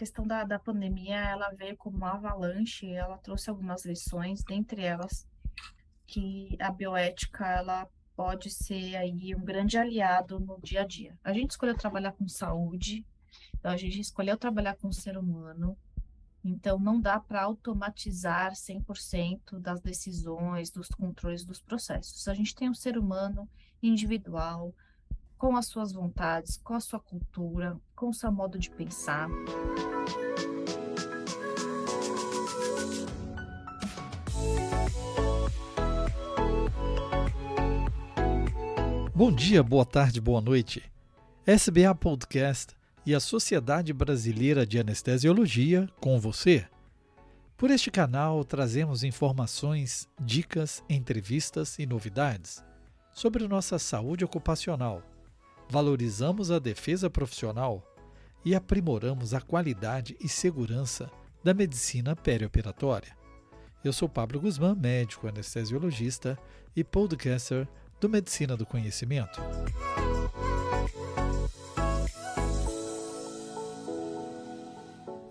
questão da, da pandemia, ela veio como uma avalanche, ela trouxe algumas lições, dentre elas que a bioética, ela pode ser aí um grande aliado no dia a dia. A gente escolheu trabalhar com saúde, então a gente escolheu trabalhar com o ser humano, então não dá para automatizar 100% das decisões, dos controles dos processos. A gente tem um ser humano individual, com as suas vontades, com a sua cultura, com o seu modo de pensar. Bom dia, boa tarde, boa noite. SBA Podcast e a Sociedade Brasileira de Anestesiologia com você. Por este canal trazemos informações, dicas, entrevistas e novidades sobre nossa saúde ocupacional valorizamos a defesa profissional e aprimoramos a qualidade e segurança da medicina perioperatória. Eu sou Pablo Guzmán, médico anestesiologista e podcaster do Medicina do Conhecimento.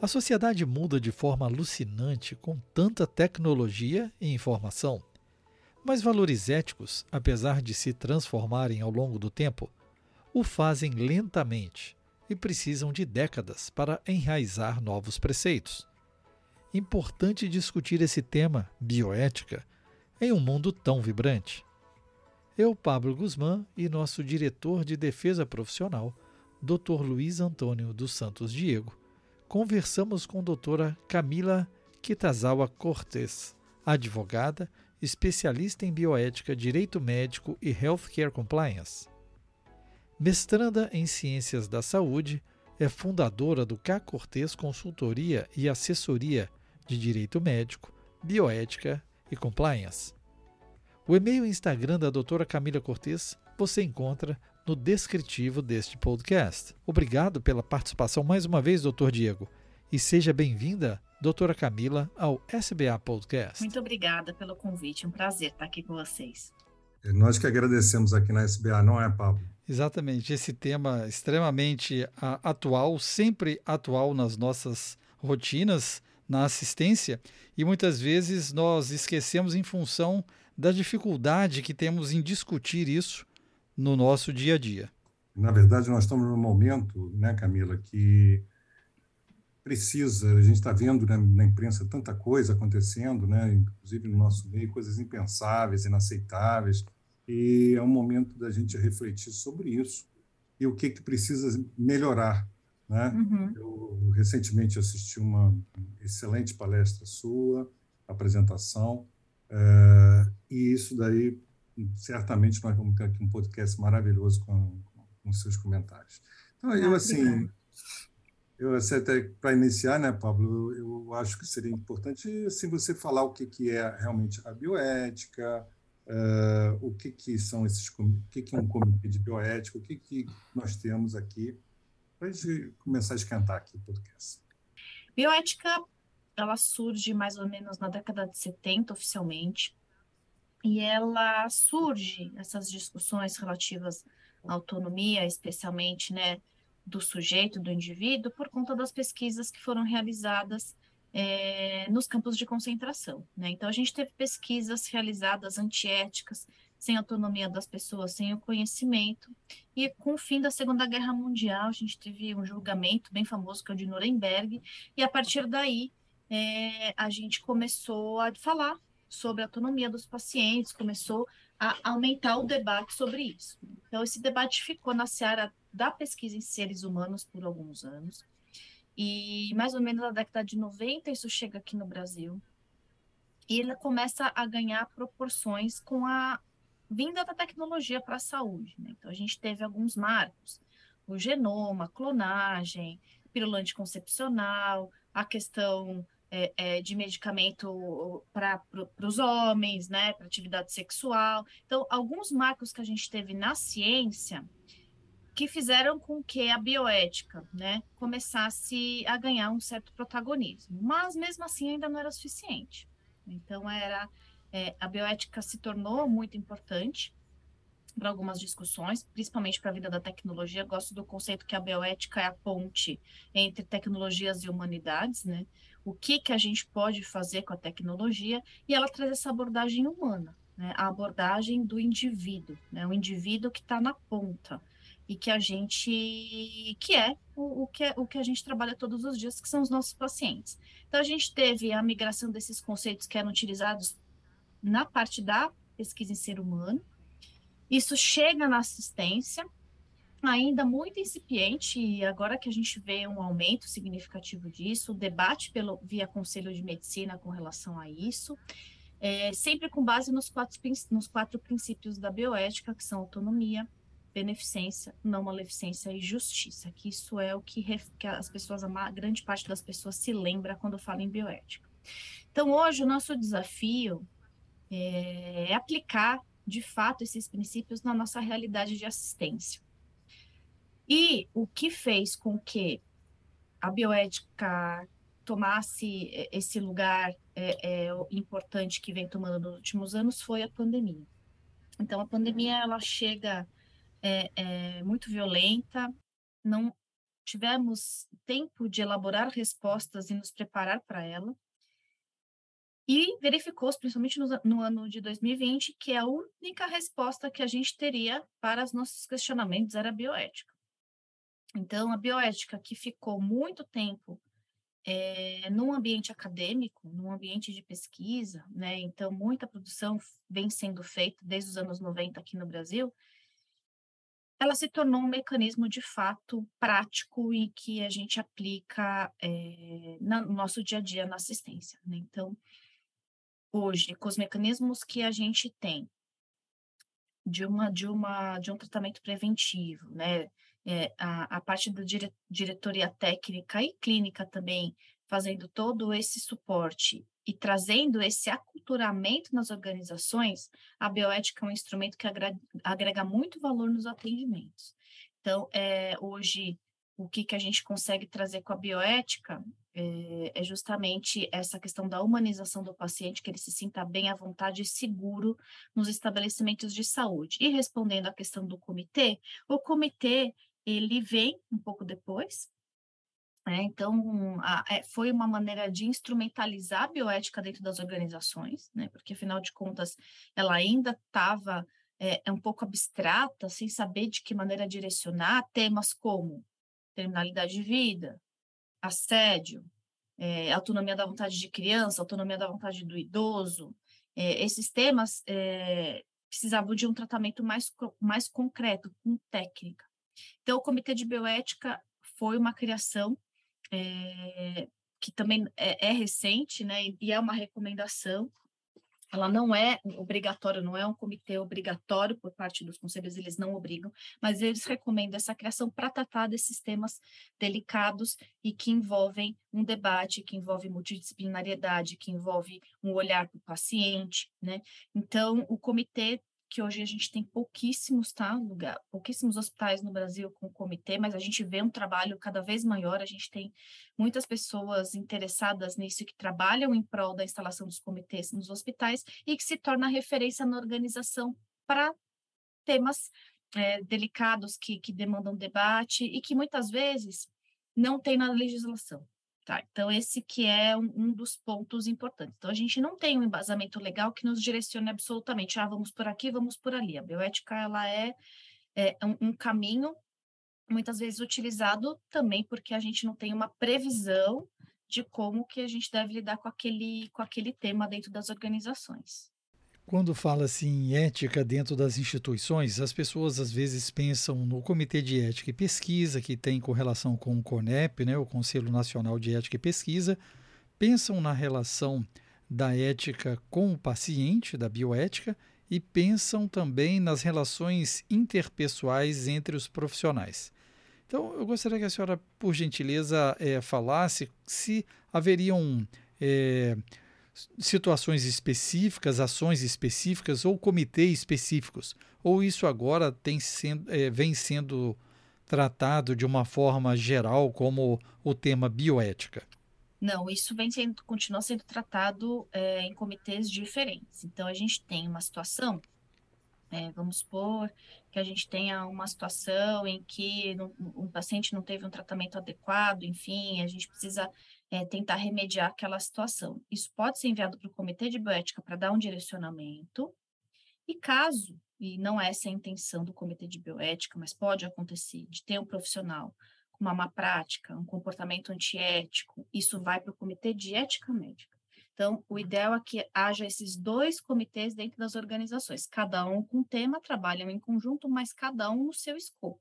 A sociedade muda de forma alucinante com tanta tecnologia e informação. Mas valores éticos, apesar de se transformarem ao longo do tempo, o fazem lentamente e precisam de décadas para enraizar novos preceitos. Importante discutir esse tema, bioética, em um mundo tão vibrante. Eu, Pablo Guzmán, e nosso diretor de defesa profissional, Dr. Luiz Antônio dos Santos Diego, conversamos com a doutora Camila Kitazawa Cortes, advogada, especialista em bioética, direito médico e healthcare compliance. Mestranda em Ciências da Saúde, é fundadora do K Cortez Consultoria e Assessoria de Direito Médico, Bioética e Compliance. O e-mail e Instagram da doutora Camila Cortez você encontra no descritivo deste podcast. Obrigado pela participação mais uma vez, doutor Diego. E seja bem-vinda, doutora Camila, ao SBA Podcast. Muito obrigada pelo convite, um prazer estar aqui com vocês. Nós que agradecemos aqui na SBA, não é, Pablo? Exatamente, esse tema extremamente atual, sempre atual nas nossas rotinas, na assistência, e muitas vezes nós esquecemos em função da dificuldade que temos em discutir isso no nosso dia a dia. Na verdade, nós estamos num momento, né, Camila, que precisa, a gente está vendo né, na imprensa tanta coisa acontecendo, né, inclusive no nosso meio, coisas impensáveis, inaceitáveis, e é um momento da gente refletir sobre isso e o que, que precisa melhorar. Né? Uhum. Eu recentemente assisti uma excelente palestra sua, apresentação, é, e isso daí, certamente, nós vamos ter aqui um podcast maravilhoso com, com seus comentários. Então, eu, ah, assim, eu até para iniciar, né, Pablo, eu, eu acho que seria importante assim você falar o que que é realmente a bioética, Uh, o que, que são esses, o que, que é um comitê de bioética, o que, que nós temos aqui, para a gente começar a esquentar aqui o podcast. Bioética, ela surge mais ou menos na década de 70, oficialmente, e ela surge, essas discussões relativas à autonomia, especialmente, né, do sujeito, do indivíduo, por conta das pesquisas que foram realizadas é, nos campos de concentração. Né? Então, a gente teve pesquisas realizadas antiéticas, sem autonomia das pessoas, sem o conhecimento, e com o fim da Segunda Guerra Mundial, a gente teve um julgamento bem famoso, que é o de Nuremberg, e a partir daí é, a gente começou a falar sobre a autonomia dos pacientes, começou a aumentar o debate sobre isso. Então, esse debate ficou na seara da pesquisa em seres humanos por alguns anos, e mais ou menos na década de 90 isso chega aqui no Brasil. E ele começa a ganhar proporções com a vinda da tecnologia para a saúde. Né? Então a gente teve alguns marcos, o genoma, clonagem, pílula anticoncepcional, a questão é, é, de medicamento para os homens, né, para atividade sexual. Então, alguns marcos que a gente teve na ciência que fizeram com que a bioética né, começasse a ganhar um certo protagonismo. Mas, mesmo assim, ainda não era suficiente. Então, era é, a bioética se tornou muito importante para algumas discussões, principalmente para a vida da tecnologia. Gosto do conceito que a bioética é a ponte entre tecnologias e humanidades, né? O que que a gente pode fazer com a tecnologia e ela traz essa abordagem humana, né? A abordagem do indivíduo, né? O indivíduo que está na ponta e que a gente que é o, o, que é o que a gente trabalha todos os dias, que são os nossos pacientes. Então a gente teve a migração desses conceitos que eram utilizados na parte da pesquisa em ser humano. Isso chega na assistência, ainda muito incipiente, e agora que a gente vê um aumento significativo disso, o debate pelo, via Conselho de Medicina com relação a isso, é, sempre com base nos quatro, nos quatro princípios da bioética, que são autonomia, beneficência, não maleficência e justiça, que isso é o que, que as pessoas, a grande parte das pessoas se lembra quando fala em bioética. Então, hoje, o nosso desafio é, é aplicar, de fato, esses princípios na nossa realidade de assistência. E o que fez com que a bioética tomasse esse lugar é, é, importante que vem tomando nos últimos anos foi a pandemia. Então, a pandemia ela chega é, é, muito violenta, não tivemos tempo de elaborar respostas e nos preparar para ela. E verificou, principalmente no, no, ano de 2020, que a única resposta que a gente teria para os nossos questionamentos era a bioética. Então, a bioética que ficou muito tempo é, num ambiente acadêmico, num ambiente de pesquisa, né? Então, muita produção vem sendo feita desde os anos 90 aqui no Brasil, ela se tornou um mecanismo de fato prático e que a gente aplica é, no nosso dia a dia na assistência. Né? Então, hoje, com os mecanismos que a gente tem de uma de uma de um tratamento preventivo, né? É, a, a parte da dire, diretoria técnica e clínica também fazendo todo esse suporte e trazendo esse aculturamento nas organizações, a bioética é um instrumento que agrega, muito valor nos atendimentos. Então, é, hoje, o que, que a gente consegue trazer com a bioética é, é, justamente essa questão da humanização do paciente, que ele se sinta bem à vontade e seguro nos estabelecimentos de saúde. E respondendo à questão do comitê, o comitê, ele vem um pouco depois, né? Então, a, é, foi uma maneira de instrumentalizar a bioética dentro das organizações, né? porque, afinal de contas, ela ainda estava é, é, um pouco abstrata, sem saber de que maneira direcionar temas como terminalidade de vida, assédio, é, autonomia da vontade de criança, autonomia da vontade do idoso. É, esses temas é, precisavam de um tratamento mais, mais concreto, com técnica. Então, o Comitê de Bioética foi uma criação é, que também é, é, recente, né, e é uma recomendação. Ela não é obrigatória, não é um comitê obrigatório por parte dos conselhos, eles não obrigam, mas eles recomendam essa criação para tratar desses temas delicados e que envolvem um debate, que envolve multidisciplinariedade, que envolve um olhar para o paciente, né? Então, o comitê que hoje a gente tem pouquíssimos, tá, lugar, pouquíssimos hospitais no Brasil com comitê, mas a gente vê um trabalho cada vez maior, a gente tem muitas pessoas interessadas nisso que trabalham em prol da instalação dos comitês nos hospitais e que se torna referência na organização para temas é, delicados que, que demandam debate e que muitas vezes não tem na legislação. Tá, então, esse que é um, um, dos pontos importantes. Então, a gente não tem um embasamento legal que nos direcione absolutamente, ah, vamos por aqui, vamos por ali. A bioética, ela é, é um, um caminho, muitas vezes utilizado também porque a gente não tem uma previsão de como que a gente deve lidar com aquele, com aquele tema dentro das organizações. Quando fala-se em ética dentro das instituições, as pessoas às vezes pensam no Comitê de Ética e Pesquisa, que tem correlação com o CONEP, né, o Conselho Nacional de Ética e Pesquisa, pensam na relação da ética com o paciente, da bioética, e pensam também nas relações interpessoais entre os profissionais. Então, eu gostaria que a senhora, por gentileza, é, falasse se haveriam. É, situações específicas, ações específicas ou comitês específicos? Ou isso agora tem sendo, é, vem sendo tratado de uma forma geral como o tema bioética? Não, isso vem sendo, continua sendo tratado é, em comitês diferentes. Então, a gente tem uma situação É, vamos supor que a gente tenha uma situação em que um paciente não teve um tratamento adequado, enfim, a gente precisa é, tentar remediar aquela situação. Isso pode ser enviado para o comitê de bioética para dar um direcionamento, e caso, e não é essa a intenção do comitê de bioética, mas pode acontecer, de ter um profissional com uma má prática, um comportamento antiético, isso vai para o comitê de ética médica. Então, o ideal é que haja esses dois comitês dentro das organizações, cada um com tema, trabalham em conjunto, mas cada um no seu escopo.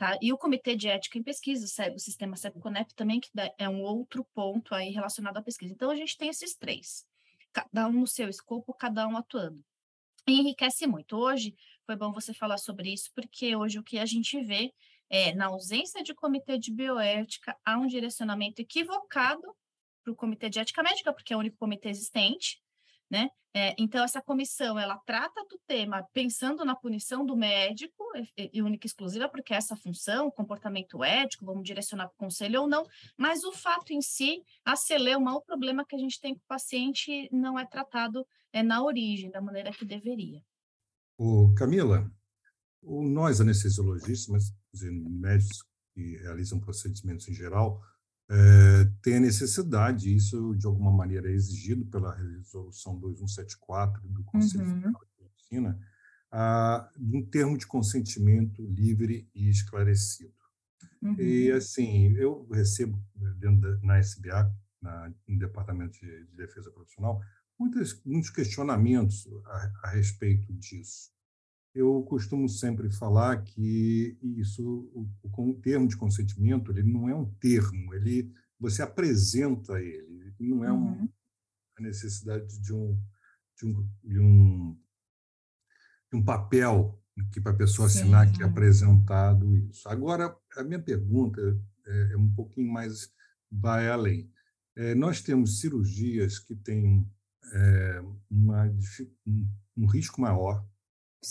Tá? E o Comitê de Ética em Pesquisa, o sistema CEPCONEP também, que é um outro ponto aí relacionado à pesquisa. Então, a gente tem esses três, cada um no seu escopo, cada um atuando. E enriquece muito. Hoje, foi bom você falar sobre isso, porque hoje o que a gente vê é, na ausência de comitê de bioética, há um direcionamento equivocado para o Comitê de Ética Médica, porque é o único comitê existente, né? É, então, essa comissão, ela trata do tema pensando na punição do médico, e, e única e exclusiva, porque essa função, comportamento ético, vamos direcionar para o conselho ou não, mas o fato em si, a celeuma, o problema que a gente tem com o paciente não é tratado é, na origem, da maneira que deveria. O Camila, o, nós anestesiologistas, mas dizer, médicos que realizam procedimentos em geral, é, tem a necessidade, isso de alguma maneira é exigido pela resolução 2174 do Conselho uhum. Federal de Medicina, a, de um termo de consentimento livre e esclarecido. Uhum. E, assim, eu recebo, né, da, na SBA, na, no Departamento de, de Defesa Profissional, muitos, muitos questionamentos a, a respeito disso eu costumo sempre falar que isso, o, o, termo de consentimento, ele não é um termo, ele você apresenta ele, ele não é um, uhum. a necessidade de um de um, de um, de um papel que para a pessoa assinar Sim. que é apresentado isso. Agora, a minha pergunta é, é um pouquinho mais vai além. É, nós temos cirurgias que têm é, uma, um, um risco maior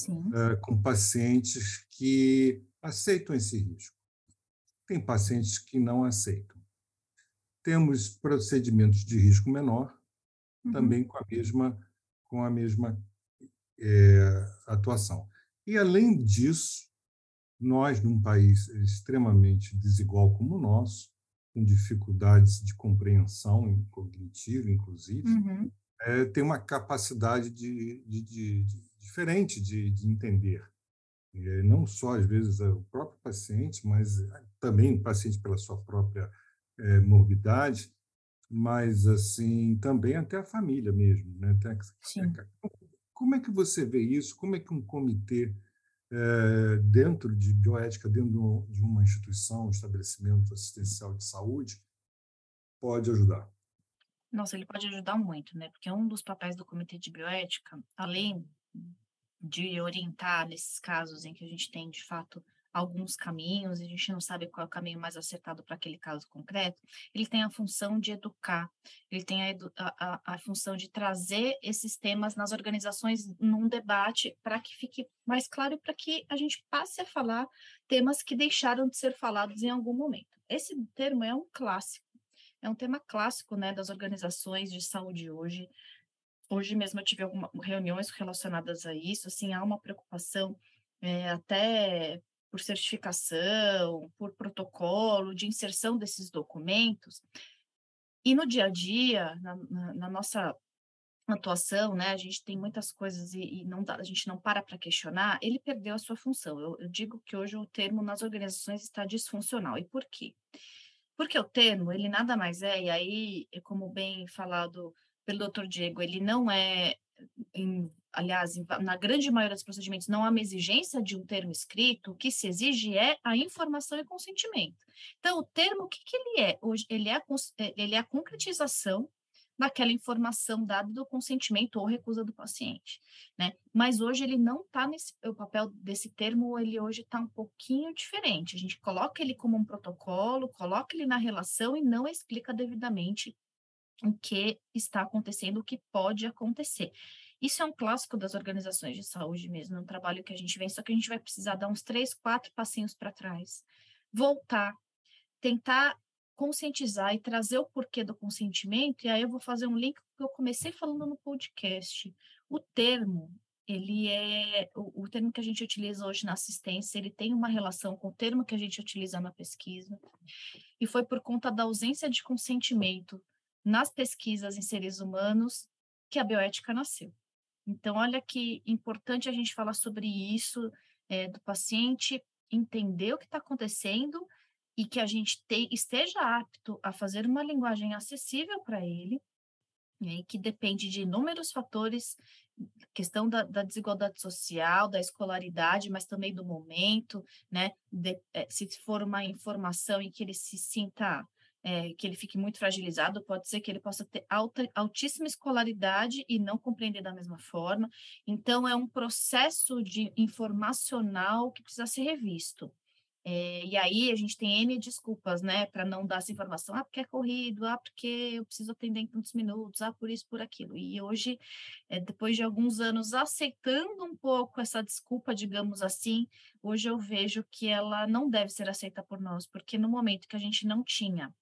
uh, com pacientes que aceitam esse risco. Tem pacientes que não aceitam. Temos procedimentos de risco menor, uhum. também com a mesma, com a mesma é, atuação. E, além disso, nós, num país extremamente desigual como o nosso, com dificuldades de compreensão cognitiva, inclusive, uhum. é, tem uma capacidade de, de, de, de diferente de, de entender. E não só, às vezes, o próprio paciente, mas também o paciente pela sua própria é, morbidade, mas, assim, também até a família mesmo. Né? Como é que você vê isso? Como é que um comitê é, dentro de bioética, dentro de uma instituição, um estabelecimento assistencial de saúde, pode ajudar? Nossa, ele pode ajudar muito, né? Porque um dos papéis do comitê de bioética, além de orientar nesses casos em que a gente tem, de fato, alguns caminhos e a gente não sabe qual é o caminho mais acertado para aquele caso concreto, ele tem a função de educar, ele tem a, a, a função de trazer esses temas nas organizações num debate para que fique mais claro para que a gente passe a falar temas que deixaram de ser falados em algum momento. Esse termo é um clássico, é um tema clássico né, das organizações de saúde hoje, Hoje mesmo eu tive algumas reuniões relacionadas a isso, assim, há uma preocupação é, até por certificação, por protocolo de inserção desses documentos. E no dia a dia, na, na, na nossa atuação, né, a gente tem muitas coisas e, e não dá, a gente não para para questionar, ele perdeu a sua função. Eu, eu digo que hoje o termo nas organizações está disfuncional. E por quê? Porque o termo, ele nada mais é, e aí, como bem falado pelo doutor Diego, ele não é, em, aliás, em, na grande maioria dos procedimentos, não há uma exigência de um termo escrito, o que se exige é a informação e consentimento. Então, o termo, o que, que ele é? Hoje, ele é, a, é, ele é a concretização daquela informação dada do consentimento ou recusa do paciente, né? Mas hoje ele não está nesse, o papel desse termo, ele hoje está um pouquinho diferente. A gente coloca ele como um protocolo, coloca ele na relação e não explica devidamente o que está acontecendo, o que pode acontecer. Isso é um clássico das organizações de saúde mesmo, é um trabalho que a gente vem, só que a gente vai precisar dar uns três, quatro passinhos para trás, voltar, tentar conscientizar e trazer o porquê do consentimento, e aí eu vou fazer um link que eu comecei falando no podcast. O termo, ele é o, o, termo que a gente utiliza hoje na assistência, ele tem uma relação com o termo que a gente utiliza na pesquisa, e foi por conta da ausência de consentimento nas pesquisas em seres humanos que a bioética nasceu. Então, olha que importante a gente falar sobre isso, é, do paciente entender o que está acontecendo e que a gente te, esteja apto a fazer uma linguagem acessível para ele, né, que depende de inúmeros fatores, questão da, da, desigualdade social, da escolaridade, mas também do momento, né? De, é, se for uma informação em que ele se sinta é, que ele fique muito fragilizado, pode ser que ele possa ter alta, altíssima escolaridade e não compreender da mesma forma. Então, é um processo de informacional que precisa ser revisto. É, e aí a gente tem N desculpas, né, para não dar essa informação. Ah, porque é corrido, ah, porque eu preciso atender em tantos minutos, ah, por isso, por aquilo. E hoje, é, depois de alguns anos aceitando um pouco essa desculpa, digamos assim, hoje eu vejo que ela não deve ser aceita por nós, porque no momento que a gente não tinha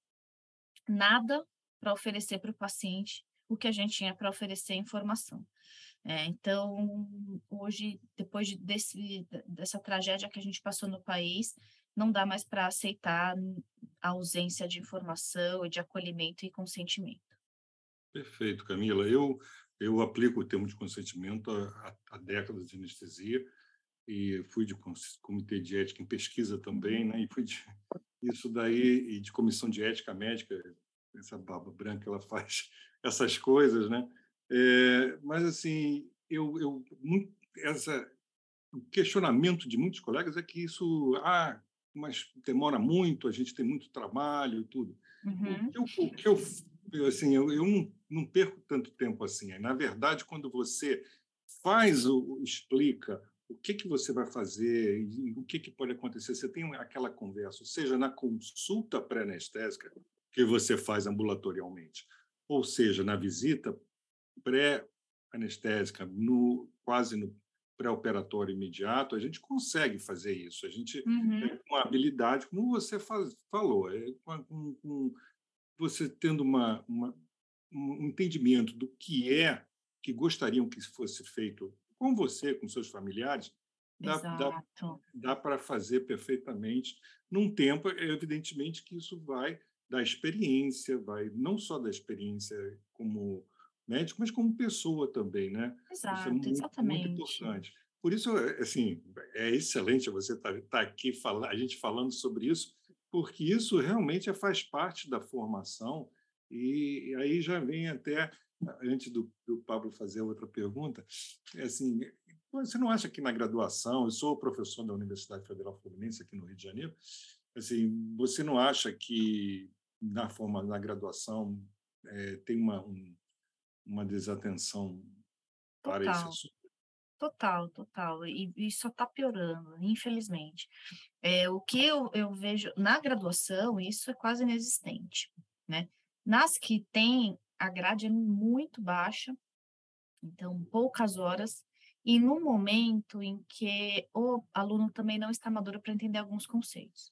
nada para oferecer para o paciente o que a gente tinha para oferecer informação. É, então, hoje, depois de, desse, dessa tragédia que a gente passou no país, não dá mais para aceitar a ausência de informação e de acolhimento e consentimento. Perfeito, Camila. Eu, eu aplico o termo de consentimento há, há décadas de anestesia e fui de comitê de ética em pesquisa também, né? E fui de, isso daí e de comissão de ética médica, essa baba branca ela faz essas coisas, né? É, mas assim, eu, eu muito, essa o questionamento de muitos colegas é que isso, ah, mas demora muito, a gente tem muito trabalho e tudo. Uhum. O que eu, o que eu assim, eu, eu não, não, perco tanto tempo assim. Na verdade, quando você faz o explica o que, que você vai fazer, o que, que pode acontecer. Você tem aquela conversa, seja na consulta pré-anestésica, que você faz ambulatorialmente, ou seja, na visita pré-anestésica, no, quase no pré-operatório imediato, a gente consegue fazer isso. A gente uhum. é uma habilidade, como você faz, falou, é com, com, você tendo uma, uma, um entendimento do que é que gostariam que fosse feito com você, com seus familiares, dá, dá, dá para fazer perfeitamente num tempo, evidentemente que isso vai da experiência, vai não só da experiência como médico, mas como pessoa também, né? Exato, isso é muito, exatamente. muito importante. Por isso, assim, é excelente você estar tá, tá aqui falando, a gente falando sobre isso, porque isso realmente faz parte da formação e aí já vem até antes do, do Pablo fazer outra pergunta, é assim, você não acha que na graduação, eu sou professor da Universidade Federal Fluminense aqui no Rio de Janeiro, assim, você não acha que na forma na graduação é, tem uma um, uma desatenção para total, esse assunto? Total, total. E, e só está piorando, infelizmente. É, o que eu, eu vejo na graduação, isso é quase inexistente, né? Nas que tem a grade é muito baixa, então poucas horas, e no momento em que o aluno também não está maduro para entender alguns conceitos.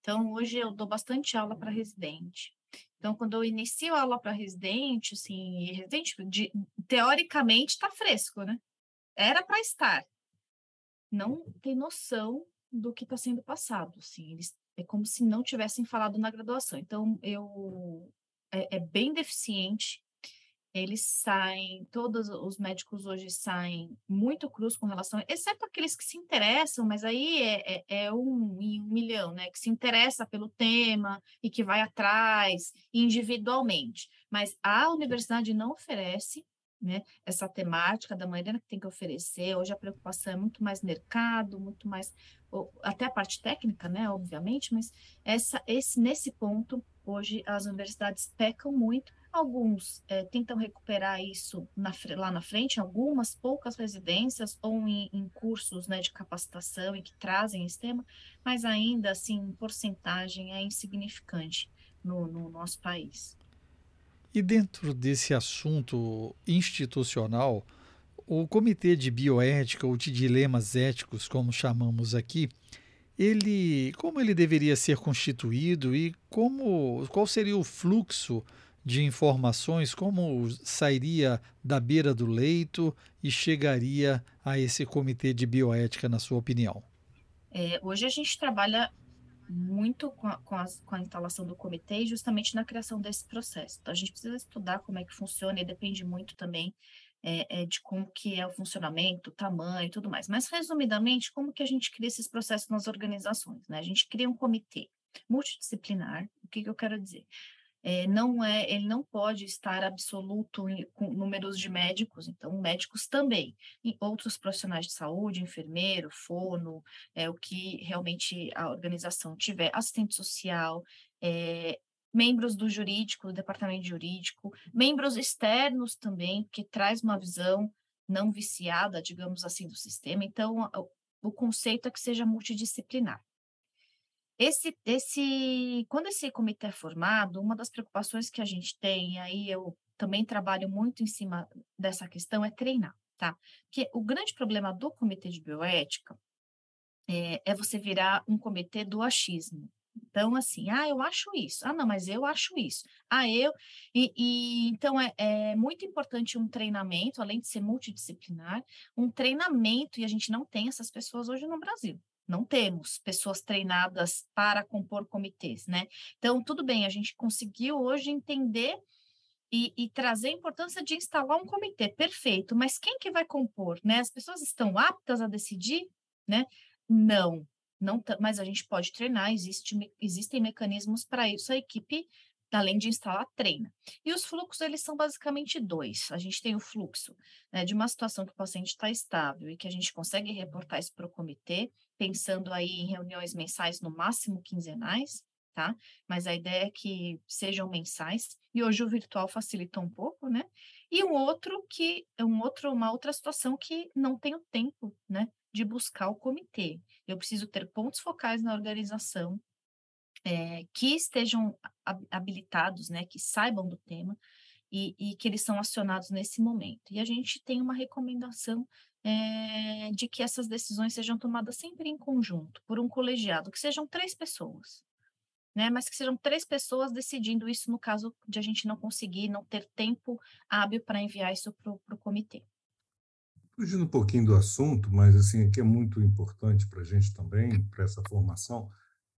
Então, hoje eu dou bastante aula para residente. Então, quando eu inicio a aula para residente, assim, residente, de, teoricamente está fresco, né? Era para estar. Não tem noção do que está sendo passado, assim, eles, é como se não tivessem falado na graduação. Então, eu é, é bem deficiente. Eles saem, todos os médicos hoje saem muito cruz com relação, exceto aqueles que se interessam, mas aí é, é, é um em um milhão, né? Que se interessa pelo tema e que vai atrás individualmente. Mas a universidade não oferece né, essa temática da maneira que tem que oferecer. Hoje a preocupação é muito mais mercado, muito mais até a parte técnica, né, obviamente, mas essa esse nesse ponto Hoje as universidades pecam muito, alguns é, tentam recuperar isso na, lá na frente, algumas poucas residências ou em, em cursos né, de capacitação e que trazem esse tema, mas ainda assim, porcentagem é insignificante no, no nosso país. E dentro desse assunto institucional, o Comitê de Bioética ou de Dilemas Éticos, como chamamos aqui, ele, como ele deveria ser constituído e como, qual seria o fluxo de informações, como sairia da beira do leito e chegaria a esse comitê de bioética, na sua opinião? É, hoje a gente trabalha muito com a, com, com a, instalação do comitê justamente na criação desse processo. Então, a gente precisa estudar como é que funciona e depende muito também é, é, de como que é o funcionamento, o tamanho e tudo mais. Mas, resumidamente, como que a gente cria esses processos nas organizações? Né? A gente cria um comitê multidisciplinar. O que, que eu quero dizer? É, não é, ele não pode estar absoluto em, com números de médicos, então médicos também, e outros profissionais de saúde, enfermeiro, fono, é o que realmente a organização tiver, assistente social, é, membros do jurídico, do departamento jurídico, membros externos também, que traz uma visão não viciada, digamos assim, do sistema. Então, o, conceito é que seja multidisciplinar. Esse, esse, quando esse comitê é formado, uma das preocupações que a gente tem, aí eu também trabalho muito em cima dessa questão, é treinar, tá? Porque o grande problema do comitê de bioética é, é você virar um comitê do achismo. Então, assim, ah, eu acho isso. Ah, não, mas eu acho isso. Ah, eu. E, e então é, é, muito importante um treinamento, além de ser multidisciplinar, um treinamento, e a gente não tem essas pessoas hoje no Brasil não temos pessoas treinadas para compor comitês, né? Então, tudo bem, a gente conseguiu hoje entender e, e, trazer a importância de instalar um comitê, perfeito, mas quem que vai compor, né? As pessoas estão aptas a decidir, né? Não, não, mas a gente pode treinar, existe, existem mecanismos para isso, a equipe além de instalar, treina. E os fluxos, eles são basicamente dois. A gente tem o fluxo né, de uma situação que o paciente está estável e que a gente consegue reportar isso para o comitê, pensando aí em reuniões mensais, no máximo quinzenais, tá? Mas a ideia é que sejam mensais. E hoje o virtual facilita um pouco, né? E um outro que um outro, uma outra situação que não tenho tempo, né? De buscar o comitê. Eu preciso ter pontos focais na organização, é, que estejam habilitados, né, que saibam do tema e, e, que eles são acionados nesse momento. E a gente tem uma recomendação é, de que essas decisões sejam tomadas sempre em conjunto, por um colegiado, que sejam três pessoas, né, mas que sejam três pessoas decidindo isso no caso de a gente não conseguir, não ter tempo hábil para enviar isso para o comitê. Fugindo um pouquinho do assunto, mas assim, que é muito importante para a gente também, para essa formação,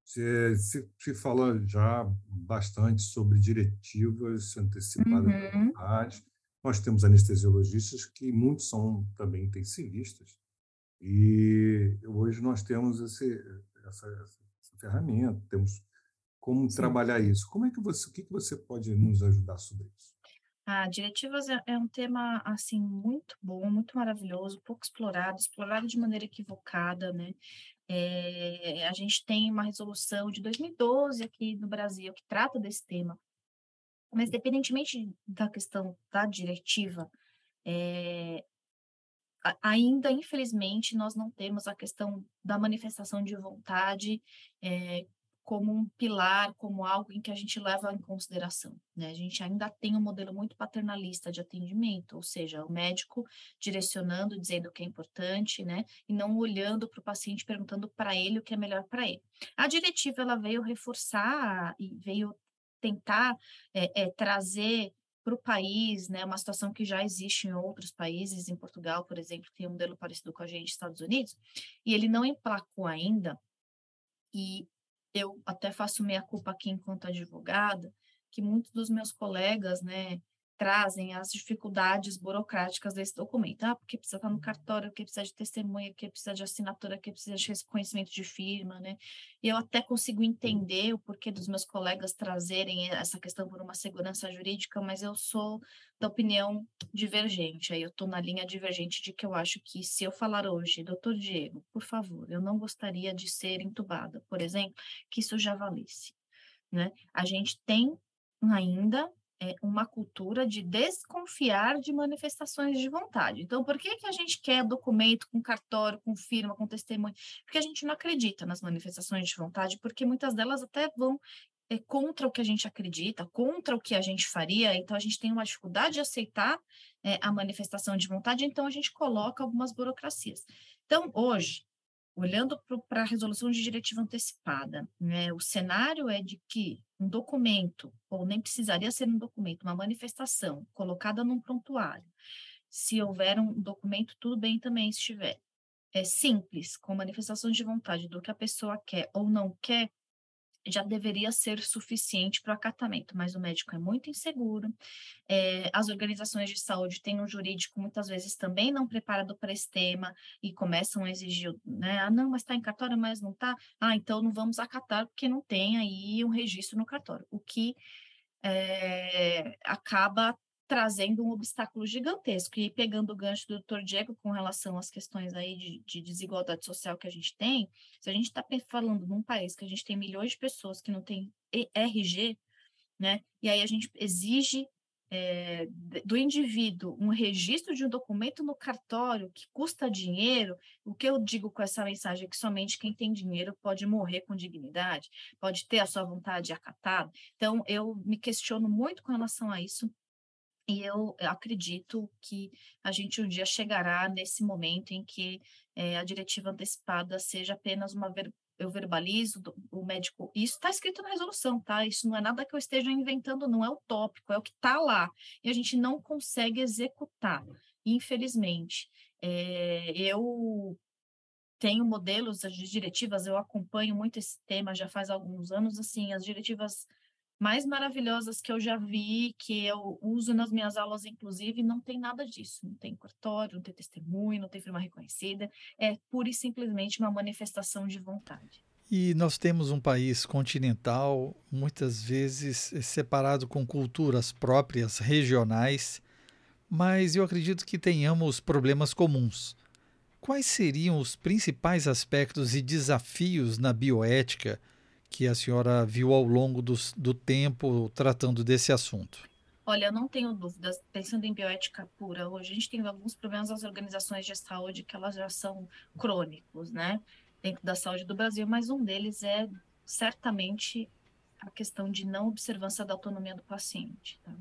se, se, fala já bastante sobre diretivas antecipadas uhum. Nós temos anestesiologistas que muitos são também intensivistas. E hoje nós temos esse, essa, essa ferramenta, temos como Sim. trabalhar isso. Como é que você, o que, que você pode nos ajudar sobre isso? Ah, diretivas é, é, um tema assim muito bom, muito maravilhoso, pouco explorado, explorado de maneira equivocada, né? É, a gente tem uma resolução de 2012 aqui no Brasil que trata desse tema, mas independentemente da questão da diretiva, é, ainda, infelizmente, nós não temos a questão da manifestação de vontade é, como um pilar, como algo em que a gente leva em consideração. Né? A gente ainda tem um modelo muito paternalista de atendimento, ou seja, o médico direcionando, dizendo o que é importante, né? e não olhando para o paciente perguntando para ele o que é melhor para ele. A diretiva ela veio reforçar e veio tentar é, é, trazer para o país, né, uma situação que já existe em outros países, em Portugal, por exemplo, tem um modelo parecido com a gente, Estados Unidos, e ele não emplacou ainda, e eu até faço minha culpa aqui enquanto advogada, que muitos dos meus colegas, né, trazem as dificuldades burocráticas desse documento. Ah, porque precisa estar no cartório, porque precisa de testemunha, porque precisa de assinatura, porque precisa de reconhecimento de firma, né? E eu até consigo entender o porquê dos meus colegas trazerem essa questão por uma segurança jurídica, mas eu sou da opinião divergente. Aí eu estou na linha divergente de que eu acho que se eu falar hoje, doutor Diego, por favor, eu não gostaria de ser entubada, por exemplo, que isso já valesse. Né? A gente tem ainda é, uma cultura de desconfiar de manifestações de vontade. Então, por que, que a gente quer documento com cartório, com firma, com testemunho? Porque a gente não acredita nas manifestações de vontade, porque muitas delas até vão é, contra o que a gente acredita, contra o que a gente faria, então a gente tem uma dificuldade de aceitar é, a manifestação de vontade, então a gente coloca algumas burocracias. Então, hoje, olhando para a resolução de diretiva antecipada, né, o cenário é de que um documento, ou nem precisaria ser um documento, uma manifestação colocada num prontuário, Se houver um documento, tudo bem também se tiver. É simples, com manifestação de vontade do que a pessoa quer ou não quer, já deveria ser suficiente para o acatamento, mas o médico é muito inseguro. É, as organizações de saúde têm um jurídico muitas vezes também não preparado para esse tema e começam a exigir, né? Ah, não, mas está em cartório, mas não está. Ah, então não vamos acatar porque não tem aí um registro no cartório. O que é, acaba trazendo um obstáculo gigantesco. E pegando o gancho do doutor Diego com relação às questões aí de, de desigualdade social que a gente tem, se a gente está falando num país que a gente tem milhões de pessoas que não tem RG, né? E aí a gente exige é, do indivíduo um registro de um documento no cartório que custa dinheiro, o que eu digo com essa mensagem é que somente quem tem dinheiro pode morrer com dignidade, pode ter a sua vontade acatada. Então, eu me questiono muito com relação a isso. E eu acredito que a gente um dia chegará nesse momento em que é, a diretiva antecipada seja apenas uma ver, eu verbalizo, o médico. Isso está escrito na resolução, tá? Isso não é nada que eu esteja inventando, não é utópico, é o que está lá. E a gente não consegue executar, infelizmente. É, eu tenho modelos de diretivas, eu acompanho muito esse tema já faz alguns anos, assim, as diretivas mais maravilhosas que eu já vi, que eu uso nas minhas aulas, inclusive, não tem nada disso. Não tem cartório, não tem testemunho, não tem firma reconhecida. É pura e simplesmente uma manifestação de vontade. E nós temos um país continental, muitas vezes separado com culturas próprias, regionais, mas eu acredito que tenhamos problemas comuns. Quais seriam os principais aspectos e desafios na bioética? Que a senhora viu ao longo do, do tempo tratando desse assunto? Olha, eu não tenho dúvidas. Pensando em bioética pura, hoje a gente tem alguns problemas nas organizações de saúde que elas já são crônicos, né? Dentro da saúde do Brasil, mas um deles é certamente a questão de não observância da autonomia do paciente, tá?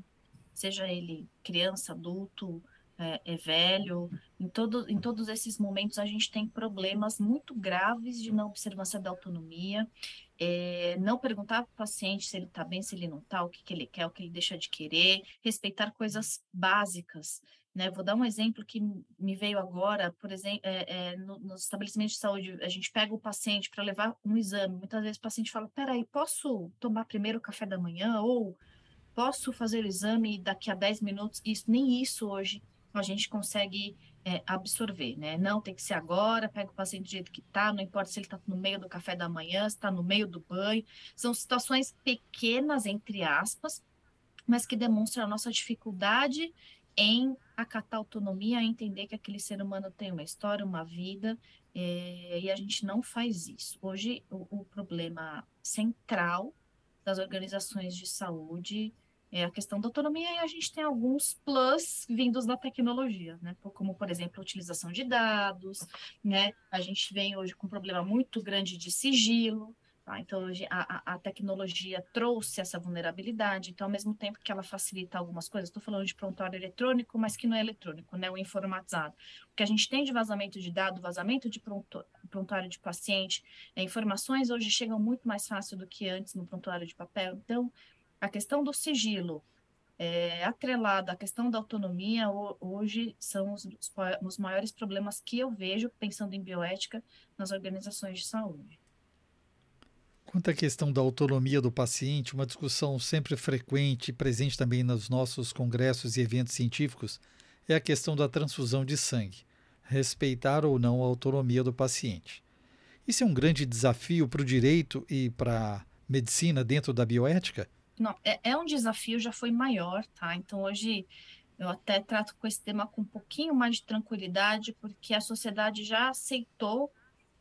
Seja ele criança, adulto, é, é, velho, em, todo, em todos esses momentos a gente tem problemas muito graves de não observância da autonomia, é, não perguntar para o paciente se ele está bem, se ele não está, o que, que ele quer, o que ele deixa de querer, respeitar coisas básicas. Né? Vou dar um exemplo que me veio agora, por exemplo, é, é, no, nos estabelecimentos de saúde, a gente pega o paciente para levar um exame, muitas vezes o paciente fala, peraí, posso tomar primeiro o café da manhã, ou posso fazer o exame daqui a 10 minutos? Isso, nem isso hoje a gente consegue é, absorver, né? Não tem que ser agora, pega o paciente do jeito que está, não importa se ele está no meio do café da manhã, se está no meio do banho. São situações pequenas, entre aspas, mas que demonstram a nossa dificuldade em acatar autonomia, entender que aquele ser humano tem uma história, uma vida, é, e a gente não faz isso. Hoje, o, o problema central das organizações de saúde é a questão da autonomia e a gente tem alguns plus vindos da tecnologia, né? Como, por exemplo, a utilização de dados, né? A gente vem hoje com um problema muito grande de sigilo, tá? Então, a, a tecnologia trouxe essa vulnerabilidade, então, ao mesmo tempo que ela facilita algumas coisas, estou falando de prontuário eletrônico, mas que não é eletrônico, né? O informatizado. O que a gente tem de vazamento de dado, vazamento de prontuário de paciente, é, informações hoje chegam muito mais fácil do que antes no prontuário de papel, então a questão do sigilo, é, à questão da autonomia, hoje são os, os maiores problemas que eu vejo, pensando em bioética, nas organizações de saúde. Quanto à questão da autonomia do paciente, uma discussão sempre frequente e presente também nos nossos congressos e eventos científicos é a questão da transfusão de sangue, respeitar ou não a autonomia do paciente. Isso é um grande desafio para o direito e para a medicina dentro da bioética? Não, é, é um desafio, já foi maior, tá? Então hoje eu até trato com esse tema com um pouquinho mais de tranquilidade, porque a sociedade já aceitou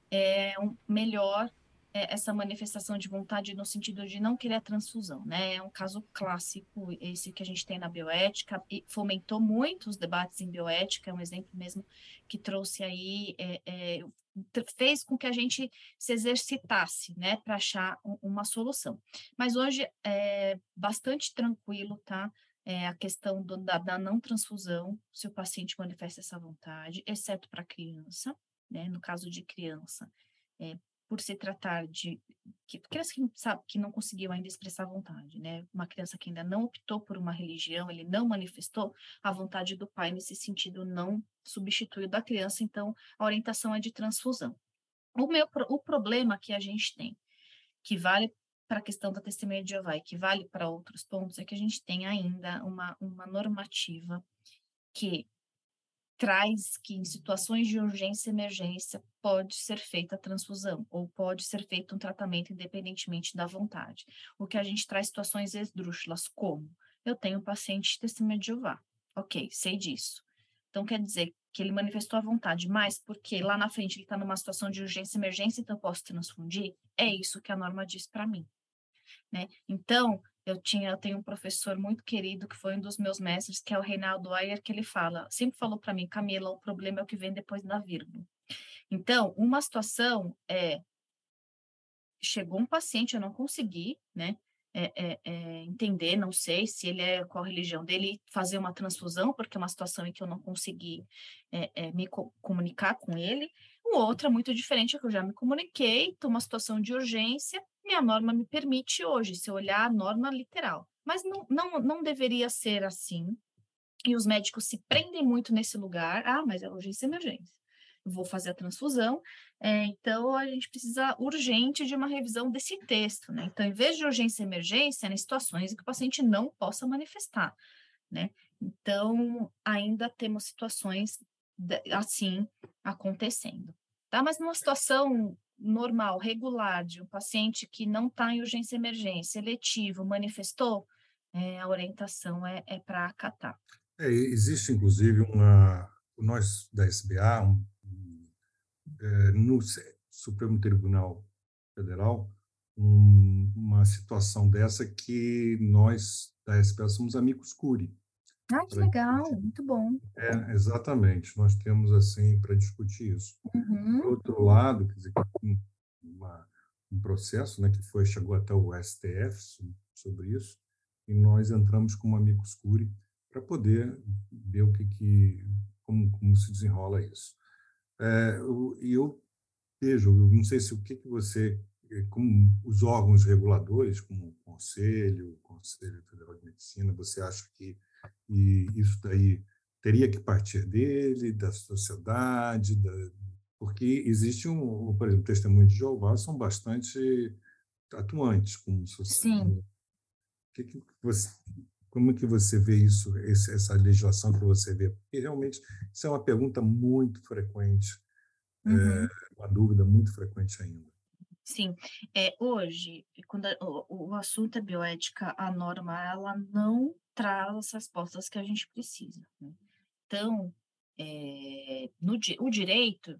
é, um, melhor essa manifestação de vontade no sentido de não querer a transfusão, né? É um caso clássico esse que a gente tem na bioética e fomentou muito os debates em bioética, é um exemplo mesmo que trouxe aí é, é, fez com que a gente se exercitasse, né, para achar uma solução. Mas hoje é bastante tranquilo, tá? É a questão do, da, da, não transfusão, se o paciente manifesta essa vontade, exceto para criança, né? No caso de criança, é, por se tratar de que, criança que sabe que não conseguiu ainda expressar vontade, né? Uma criança que ainda não optou por uma religião, ele não manifestou a vontade do pai nesse sentido, não substituiu da criança, então a orientação é de transfusão. O meu o problema que a gente tem, que vale para a questão da testemunha de Jeová e que vale para outros pontos, é que a gente tem ainda uma, uma normativa que traz que em situações de urgência e emergência pode ser feita a transfusão ou pode ser feito um tratamento independentemente da vontade. O que a gente traz situações esdrúxulas, como eu tenho um paciente de testemunha de Jeová. Ok, sei disso. Então quer dizer que ele manifestou a vontade, mas porque lá na frente ele está numa situação de urgência e emergência, então eu posso transfundir? É isso que a norma diz para mim. Né? Então, eu tinha, eu tenho um professor muito querido que foi um dos meus mestres, que é o Reinaldo Ayer, que ele fala, sempre falou para mim, Camila, o problema é o que vem depois da vírgula. Então, uma situação é chegou um paciente, eu não consegui, né? É, é, é, entender, não sei se ele é qual a religião dele, fazer uma transfusão, porque é uma situação em que eu não consegui é, é, me co comunicar com ele. O outro é muito diferente, é que eu já me comuniquei, estou uma situação de urgência, minha norma me permite hoje, se eu olhar a norma literal. Mas não, não, não deveria ser assim. E os médicos se prendem muito nesse lugar. Ah, mas é urgência e emergência. vou fazer a transfusão. É, então, a gente precisa urgente de uma revisão desse texto, né? Então, em vez de urgência e emergência, é em situações em que o paciente não possa manifestar, né? Então, ainda temos situações assim acontecendo, tá? Mas numa situação normal, regular, de um paciente que não está em urgência emergência, eletivo, manifestou, é, a orientação é, é para acatar. É, existe, inclusive, uma. Nós da SBA, um, é, no Supremo Tribunal Federal, um, uma situação dessa que nós da SBA somos amigos curi. Ah, que legal, muito bom. É, exatamente, nós temos assim para discutir isso. Uhum. Por outro lado, quer dizer, uma, um processo né, que foi chegou até o STF sobre isso, e nós entramos como amigos curi para poder ver o que, que como, como se desenrola isso. É, eu, eu vejo, eu não sei se o que, que você, como os órgãos reguladores, como o Conselho, o Conselho Federal de Medicina, você acha que e isso daí teria que partir dele, da sociedade, da, porque existe um, por exemplo, testemunhos de Jeová são bastante atuantes como sociedade. Sim. Que que você, como que você vê isso, essa legislação que você vê? Porque realmente isso é uma pergunta muito frequente, é, uhum. é, uma dúvida muito frequente ainda. Sim, é, hoje, quando o, o assunto é bioética, a norma ela não traz as respostas que a gente precisa. Né? Então, é, no, o direito,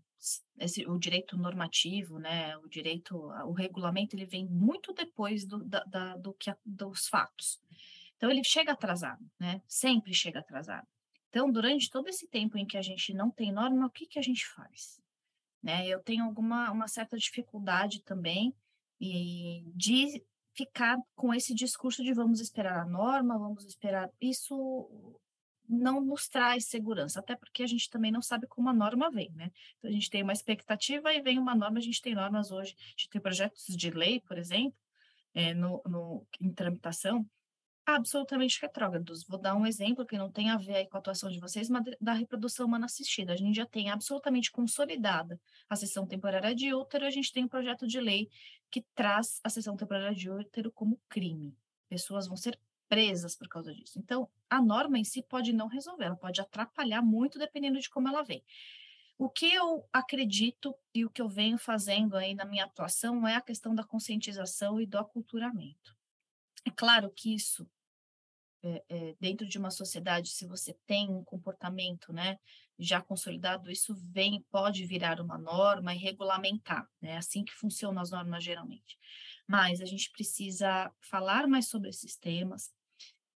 esse, o direito normativo, né, o direito, o regulamento, ele vem muito depois do, da, da, do que, dos fatos. Então, ele chega atrasado, né? Sempre chega atrasado. Então, durante todo esse tempo em que a gente não tem norma, o que, que a gente faz? Né? Eu tenho alguma uma certa dificuldade também e de ficar com esse discurso de vamos esperar a norma, vamos esperar. Isso não nos traz segurança, até porque a gente também não sabe como a norma vem, né? Então a gente tem uma expectativa e vem uma norma, a gente tem normas hoje, a gente tem projetos de lei, por exemplo, é, no, no, em tramitação, absolutamente retrógrados. Vou dar um exemplo que não tem a ver com a atuação de vocês, mas da reprodução humana assistida. A gente já tem absolutamente consolidada a sessão temporária de útero, a gente tem um projeto de lei que traz a sessão temporária de útero como crime. Pessoas vão ser presas por causa disso. Então, a norma em si pode não resolver, ela pode atrapalhar muito dependendo de como ela vem. O que eu acredito e o que eu venho fazendo aí na minha atuação é a questão da conscientização e do aculturamento. É claro que isso é, é, dentro de uma sociedade, se você tem um comportamento né, já consolidado, isso vem, pode virar uma norma e regulamentar. Né? É assim que funcionam as normas geralmente. Mas a gente precisa falar mais sobre esses temas,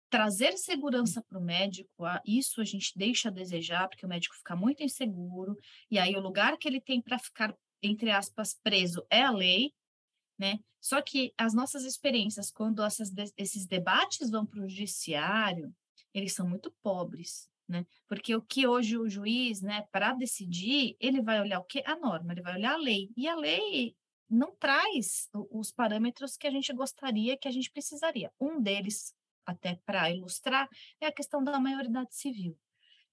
trazer segurança para o médico, isso a gente deixa a desejar, porque o médico fica muito inseguro, e aí o lugar que ele tem para ficar, entre aspas, preso é a lei, né? Só que as nossas experiências, quando essas, esses debates vão para o judiciário, eles são muito pobres, né? Porque o que hoje o juiz, né, para decidir, ele vai olhar o que? A norma, ele vai olhar a lei. E a lei, não traz os parâmetros que a gente gostaria, que a gente precisaria. Um deles, até para ilustrar, é a questão da maioridade civil.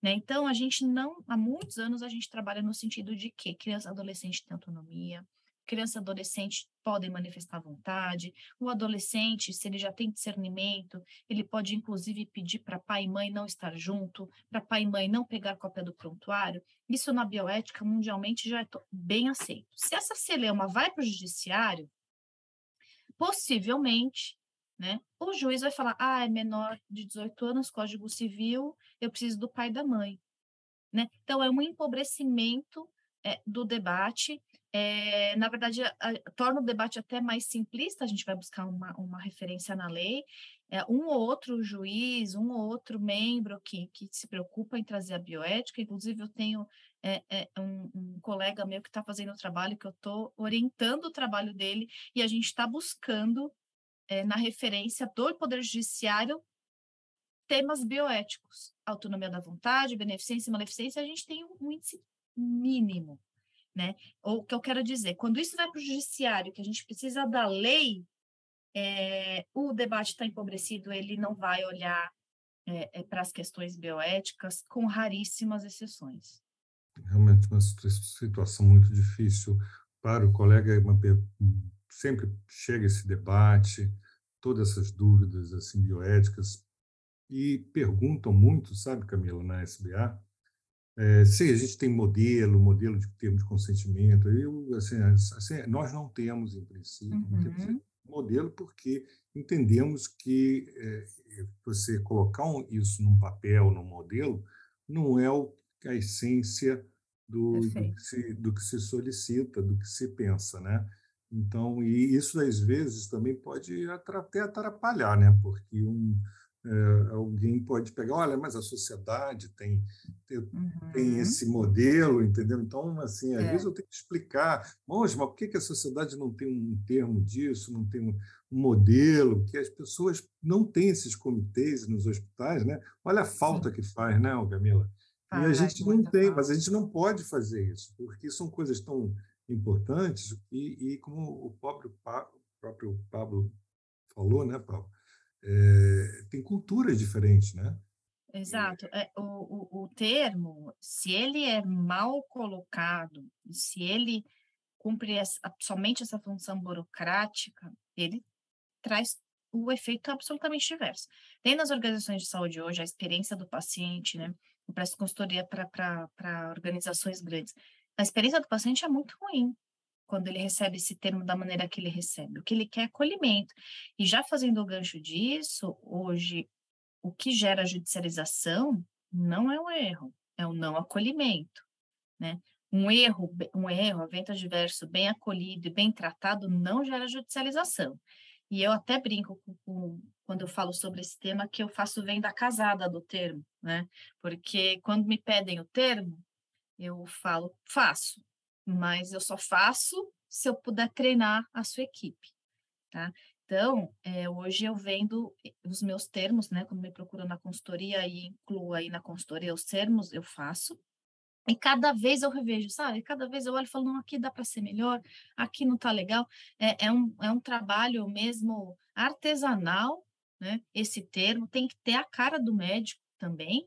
Né? Então, a gente não, há muitos anos, a gente trabalha no sentido de que criança e adolescente têm autonomia, criança e adolescente podem manifestar vontade, o adolescente, se ele já tem discernimento, ele pode inclusive pedir para pai e mãe não estar junto, para pai e mãe não pegar cópia do prontuário. Isso na bioética mundialmente já é bem aceito. Se essa celeuma vai para o judiciário, possivelmente, né, o juiz vai falar: "Ah, é menor de 18 anos, Código Civil, eu preciso do pai e da mãe". Né? Então é um empobrecimento é, do debate é, na verdade, a, torna o debate até mais simplista, a gente vai buscar uma, uma referência na lei, é, um ou outro juiz, um ou outro membro que, que se preocupa em trazer a bioética, inclusive eu tenho é, é um, um, colega meu que está fazendo o trabalho, que eu estou orientando o trabalho dele, e a gente está buscando, é, na referência do Poder Judiciário, temas bioéticos, autonomia da vontade, beneficência e maleficência, a gente tem um índice mínimo né? Ou o que eu quero dizer, quando isso vai para o judiciário, que a gente precisa da lei, é, o debate está empobrecido, ele não vai olhar é, é, para as questões bioéticas, com raríssimas exceções. Realmente uma situação muito difícil para o colega, sempre chega esse debate, todas essas dúvidas assim bioéticas, e perguntam muito, sabe, Camila, na SBA, é, sim, a gente tem modelo, modelo de termo de consentimento. Eu, assim, assim, nós não temos, em princípio, uhum. temos modelo porque entendemos que é, você colocar um, isso num papel, num modelo, não é o, a essência do, do, que se, do que se solicita, do que se pensa, né? Então, e isso às vezes também pode até atrapalhar, né? Porque um, é, alguém pode pegar, olha, mas a sociedade tem, tem, uhum. tem esse modelo, entendeu? Então, assim, às é. vezes eu tenho que explicar, mas por que, que a sociedade não tem um termo disso, não tem um, modelo, que as pessoas não têm esses comitês nos hospitais, né? Olha a falta Sim. que faz, né, Camila? Ah, e a gente não tem, falta. mas a gente não pode fazer isso, porque são coisas tão importantes e, e como o próprio, o próprio Pablo falou, né, Paulo? É, tem culturas diferentes, né? Exato. É, o, o, o termo, se ele é mal colocado, se ele cumpre essa, somente essa função burocrática, ele traz o efeito absolutamente diverso. Tem nas organizações de saúde hoje a experiência do paciente, né? Eu presto consultoria para organizações grandes. A experiência do paciente é muito ruim quando ele recebe esse termo da maneira que ele recebe. O que ele quer é acolhimento. E já fazendo o gancho disso, hoje, o que gera judicialização não é um erro, é o um não acolhimento, né? Um erro, um erro, evento adverso bem acolhido e bem tratado não gera judicialização. E eu até brinco com, com, quando eu falo sobre esse tema que eu faço venda casada do termo, né? Porque quando me pedem o termo, eu falo, faço, mas eu só faço se eu puder treinar a sua equipe, tá? Então, é, hoje eu vendo os meus termos, né? Quando me procuram na consultoria e incluo aí na consultoria os termos, eu faço. E cada vez eu revejo, sabe? Cada vez eu olho e falo, não, aqui dá para ser melhor, aqui não está legal. É, é, um, é um trabalho mesmo artesanal, né? Esse termo tem que ter a cara do médico, também,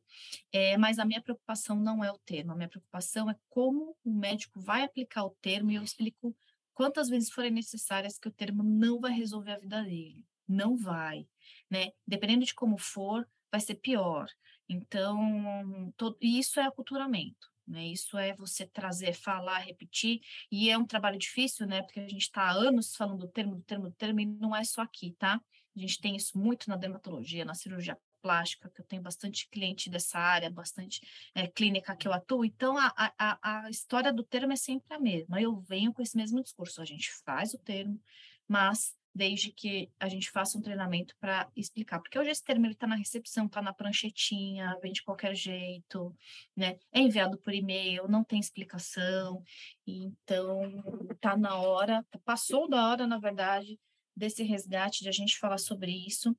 é, mas a minha preocupação não é o termo, a minha preocupação é como o médico vai aplicar o termo e eu explico quantas vezes forem necessárias que o termo não vai resolver a vida dele, não vai, né? Dependendo de como for, vai ser pior. Então, todo, isso é aculturamento. Né? Isso é você trazer, falar, repetir, e é um trabalho difícil, né? Porque a gente está há anos falando do termo, do termo, do termo, e não é só aqui, tá? A gente tem isso muito na dermatologia, na cirurgia plástica, que eu tenho bastante cliente dessa área, bastante é, clínica que eu atuo, então a, a, a história do termo é sempre a mesma. Eu venho com esse mesmo discurso, a gente faz o termo, mas desde que a gente faça um treinamento para explicar, porque hoje esse termo está na recepção, está na pranchetinha, vem de qualquer jeito, né? É enviado por e-mail, não tem explicação, então está na hora, passou da hora, na verdade, desse resgate de a gente falar sobre isso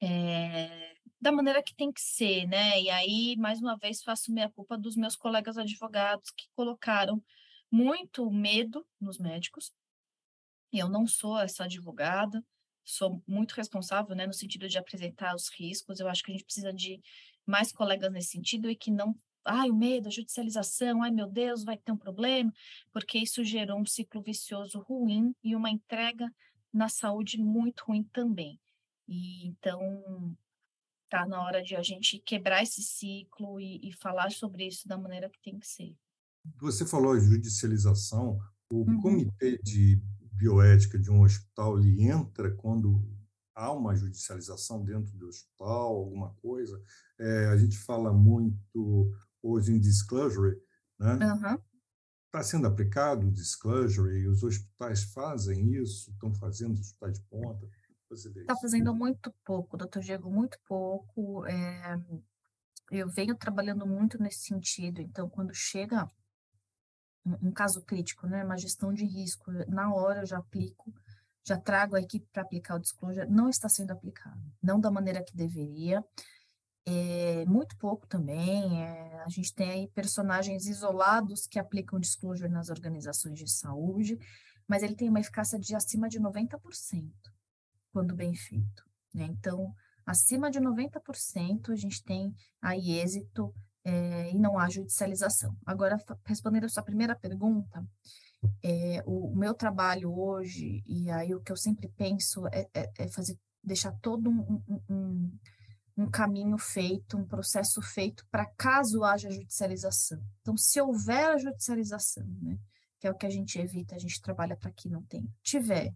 é, da maneira que tem que ser, né? E aí, mais uma vez, faço minha culpa dos meus colegas advogados que colocaram muito medo nos médicos, eu não sou essa advogada, sou muito responsável, né, no sentido de apresentar os riscos. Eu acho que a gente precisa de mais colegas nesse sentido e que não, ai, o medo, a judicialização, ai meu Deus, vai ter um problema, porque isso gerou um ciclo vicioso ruim e uma entrega na saúde muito ruim também. E então tá na hora de a gente quebrar esse ciclo e, e falar sobre isso da maneira que tem que ser. Você falou judicialização, o uhum. comitê de bioética de um hospital ele entra quando há uma judicialização dentro do hospital, alguma coisa. É, a gente fala muito hoje em disclosure, né? Uhum. Está sendo aplicado o disclosure e os hospitais fazem isso, estão fazendo os hospitais de ponta. Está fazendo muito pouco, doutor Diego, muito pouco. É, eu venho trabalhando muito nesse sentido, então, quando chega um, um caso crítico, né, uma gestão de risco, na hora eu já aplico, já trago a equipe para aplicar o disclosure, não está sendo aplicado, não da maneira que deveria. É, muito pouco também. É, a gente tem aí personagens isolados que aplicam disclosure nas organizações de saúde, mas ele tem uma eficácia de acima de 90% quando bem feito. Né? Então, acima de 90% a gente tem aí êxito é, e não há judicialização. Agora, respondendo a sua primeira pergunta, é, o, o, meu trabalho hoje, e aí o que eu sempre penso é, é, é fazer, deixar todo um, um, um, caminho feito, um processo feito para caso haja judicialização. Então, se houver a judicialização, né, que é o que a gente evita, a gente trabalha para que não tenha, tiver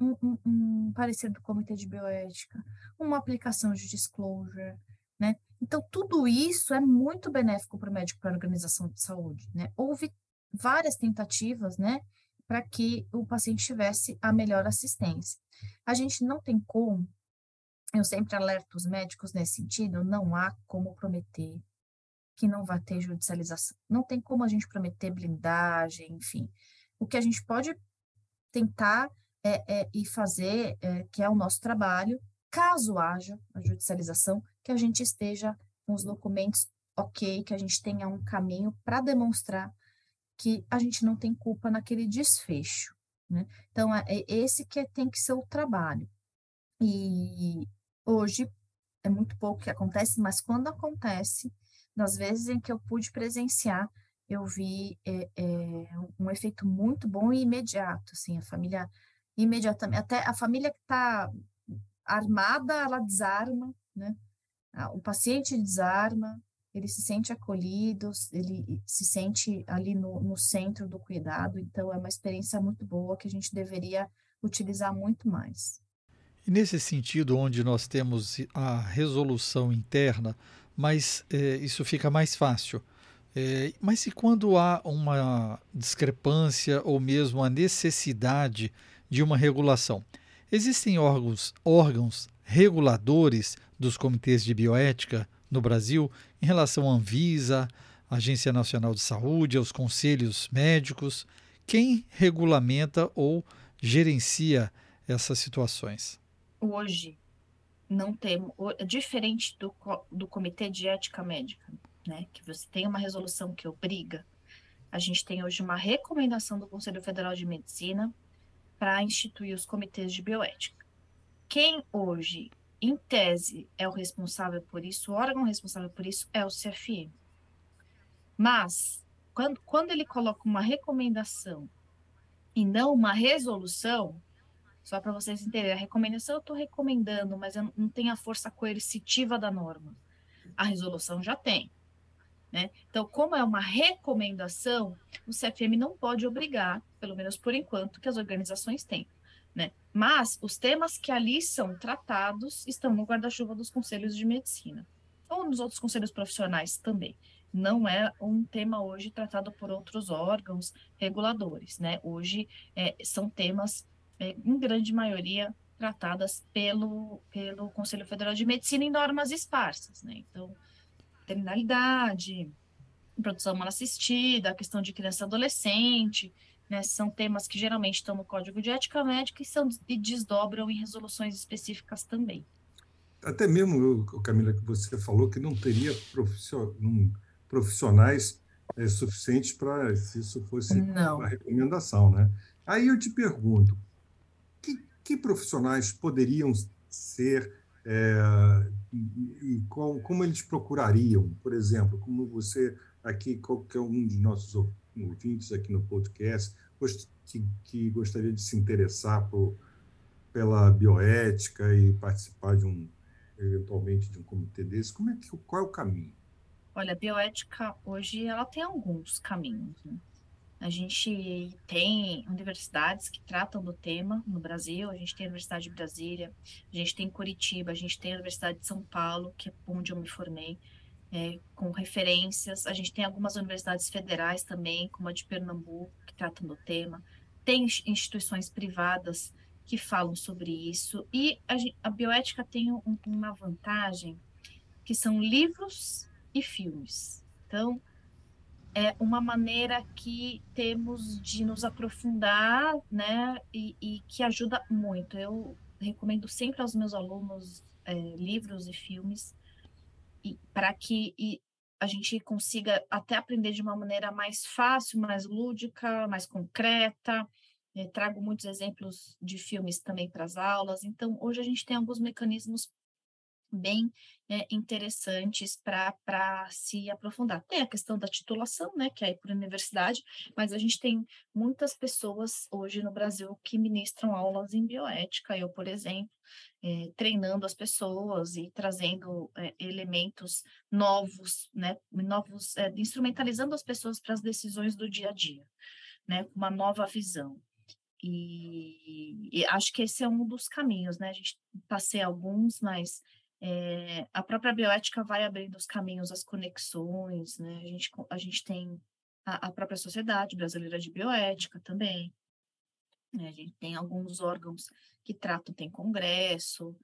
um, um, um parecer do Comitê de Bioética, uma aplicação de disclosure, né? Então, tudo isso é muito benéfico para o médico, para a organização de saúde, né? Houve várias tentativas, né, para que o paciente tivesse a melhor assistência. A gente não tem como, eu sempre alerto os médicos nesse sentido, não há como prometer que não vai ter judicialização. Não tem como a gente prometer blindagem, enfim. O que a gente pode tentar é, é, e fazer, é, que é o nosso trabalho, caso haja a judicialização, que a gente esteja com os documentos ok, que a gente tenha um caminho para demonstrar que a gente não tem culpa naquele desfecho. Né? Então, é, é esse que tem que ser o trabalho. E hoje é muito pouco que acontece, mas quando acontece, nas vezes em que eu pude presenciar, eu vi é, é, um efeito muito bom e imediato, assim, a família imediatamente, até a família que está armada, ela desarma, né? O paciente desarma, ele se sente acolhido, ele se sente ali no, no centro do cuidado, então é uma experiência muito boa que a gente deveria utilizar muito mais. E nesse sentido, onde nós temos a resolução interna, mas é, isso fica mais fácil. É, mas e quando há uma discrepância ou mesmo a necessidade de uma regulação. Existem órgãos, órgãos reguladores dos comitês de bioética no Brasil em relação à Anvisa, Agência Nacional de Saúde, aos conselhos médicos. Quem regulamenta ou gerencia essas situações? Hoje, não temos, diferente do, do Comitê de Ética Médica, né, que você tem uma resolução que obriga, a gente tem hoje uma recomendação do Conselho Federal de Medicina para instituir os comitês de bioética. Quem hoje, em tese, é o responsável por isso, o órgão responsável por isso é o CFM. Mas, quando, quando ele coloca uma recomendação e não uma resolução, só para vocês entenderem, a recomendação eu estou recomendando, mas eu não tenho a força coercitiva da norma. A resolução já tem. Né? Então, como é uma recomendação, o CFM não pode obrigar, pelo menos por enquanto, que as organizações têm. Né? Mas os temas que ali são tratados estão no guarda-chuva dos conselhos de medicina, ou nos outros conselhos profissionais também. Não é um tema hoje tratado por outros órgãos reguladores. Né? Hoje é, são temas, é, em grande maioria, tratadas pelo, pelo Conselho Federal de Medicina em normas esparsas. Né? Então, maternidade, produção humana assistida, a questão de criança e adolescente, né, são temas que geralmente estão no Código de Ética Médica e, são, e desdobram em resoluções específicas também. Até mesmo, Camila, que você falou que não teria profissionais é, suficientes para se isso fosse não. uma recomendação, né? Aí eu te pergunto, que, que profissionais poderiam ser é, e com, como eles procurariam, por exemplo, como você aqui, qualquer um de nossos ouvintes aqui no podcast, que, que gostaria de se interessar por, pela bioética e participar de um, eventualmente, de um comitê desse, como é que, qual é o caminho? Olha, a bioética hoje ela tem alguns caminhos. Né? A gente tem universidades que tratam do tema no Brasil, a gente tem a Universidade de Brasília, a gente tem Curitiba, a gente tem a Universidade de São Paulo, que é onde eu me formei, é, com referências. A gente tem algumas universidades federais também, como a de Pernambuco, que tratam do tema. Tem instituições privadas que falam sobre isso. E a, a bioética tem um, uma vantagem, que são livros e filmes. Então, é uma maneira que temos de nos aprofundar, né, e, e que ajuda muito. Eu recomendo sempre aos meus alunos é, livros e filmes para que e a gente consiga até aprender de uma maneira mais fácil, mais lúdica, mais concreta. É, trago muitos exemplos de filmes também para as aulas. Então, hoje a gente tem alguns mecanismos bem é, interessantes para se aprofundar. Tem a questão da titulação, né, que é por universidade, mas a gente tem muitas pessoas hoje no Brasil que ministram aulas em bioética, eu, por exemplo, é, treinando as pessoas e trazendo é, elementos novos, né, novos, instrumentalizando as pessoas para as decisões do dia a dia, né, com uma nova visão. E, e, acho que esse é um dos caminhos, né? A gente passei alguns, mas é, a própria bioética vai abrindo os caminhos, as conexões, né? A gente, a gente tem a, a própria Sociedade Brasileira de Bioética também. Né? A gente tem alguns órgãos que tratam, tem congresso,